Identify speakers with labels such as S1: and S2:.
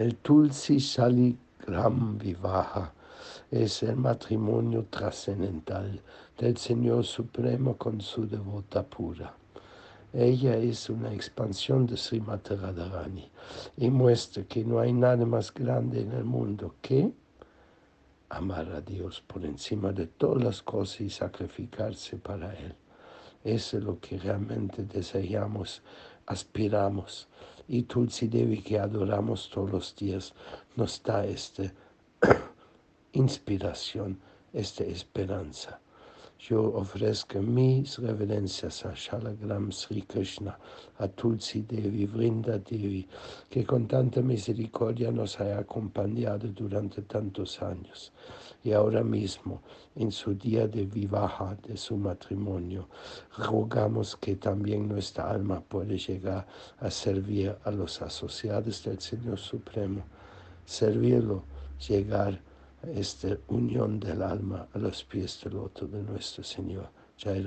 S1: El Tulsi Gram Vivaha es el matrimonio trascendental del Señor Supremo con su devota pura. Ella es una expansión de Srimati Radharani y muestra que no hay nada más grande en el mundo que amar a Dios por encima de todas las cosas y sacrificarse para Él. Eso es lo que realmente deseamos, aspiramos. Y Tulsi Devi que adoramos todos los días nos da esta inspiración, esta esperanza. Yo ofrezco mis reverencias a Shalagram Sri Krishna, a Tulsi Devi, Vrinda Devi, que con tanta misericordia nos ha acompañado durante tantos años. Y ahora mismo, en su día de vivaja de su matrimonio, rogamos que también nuestra alma pueda llegar a servir a los asociados del Señor Supremo, servirlo, llegar esta unión del alma a los pies del otro de nuestro Señor. Jai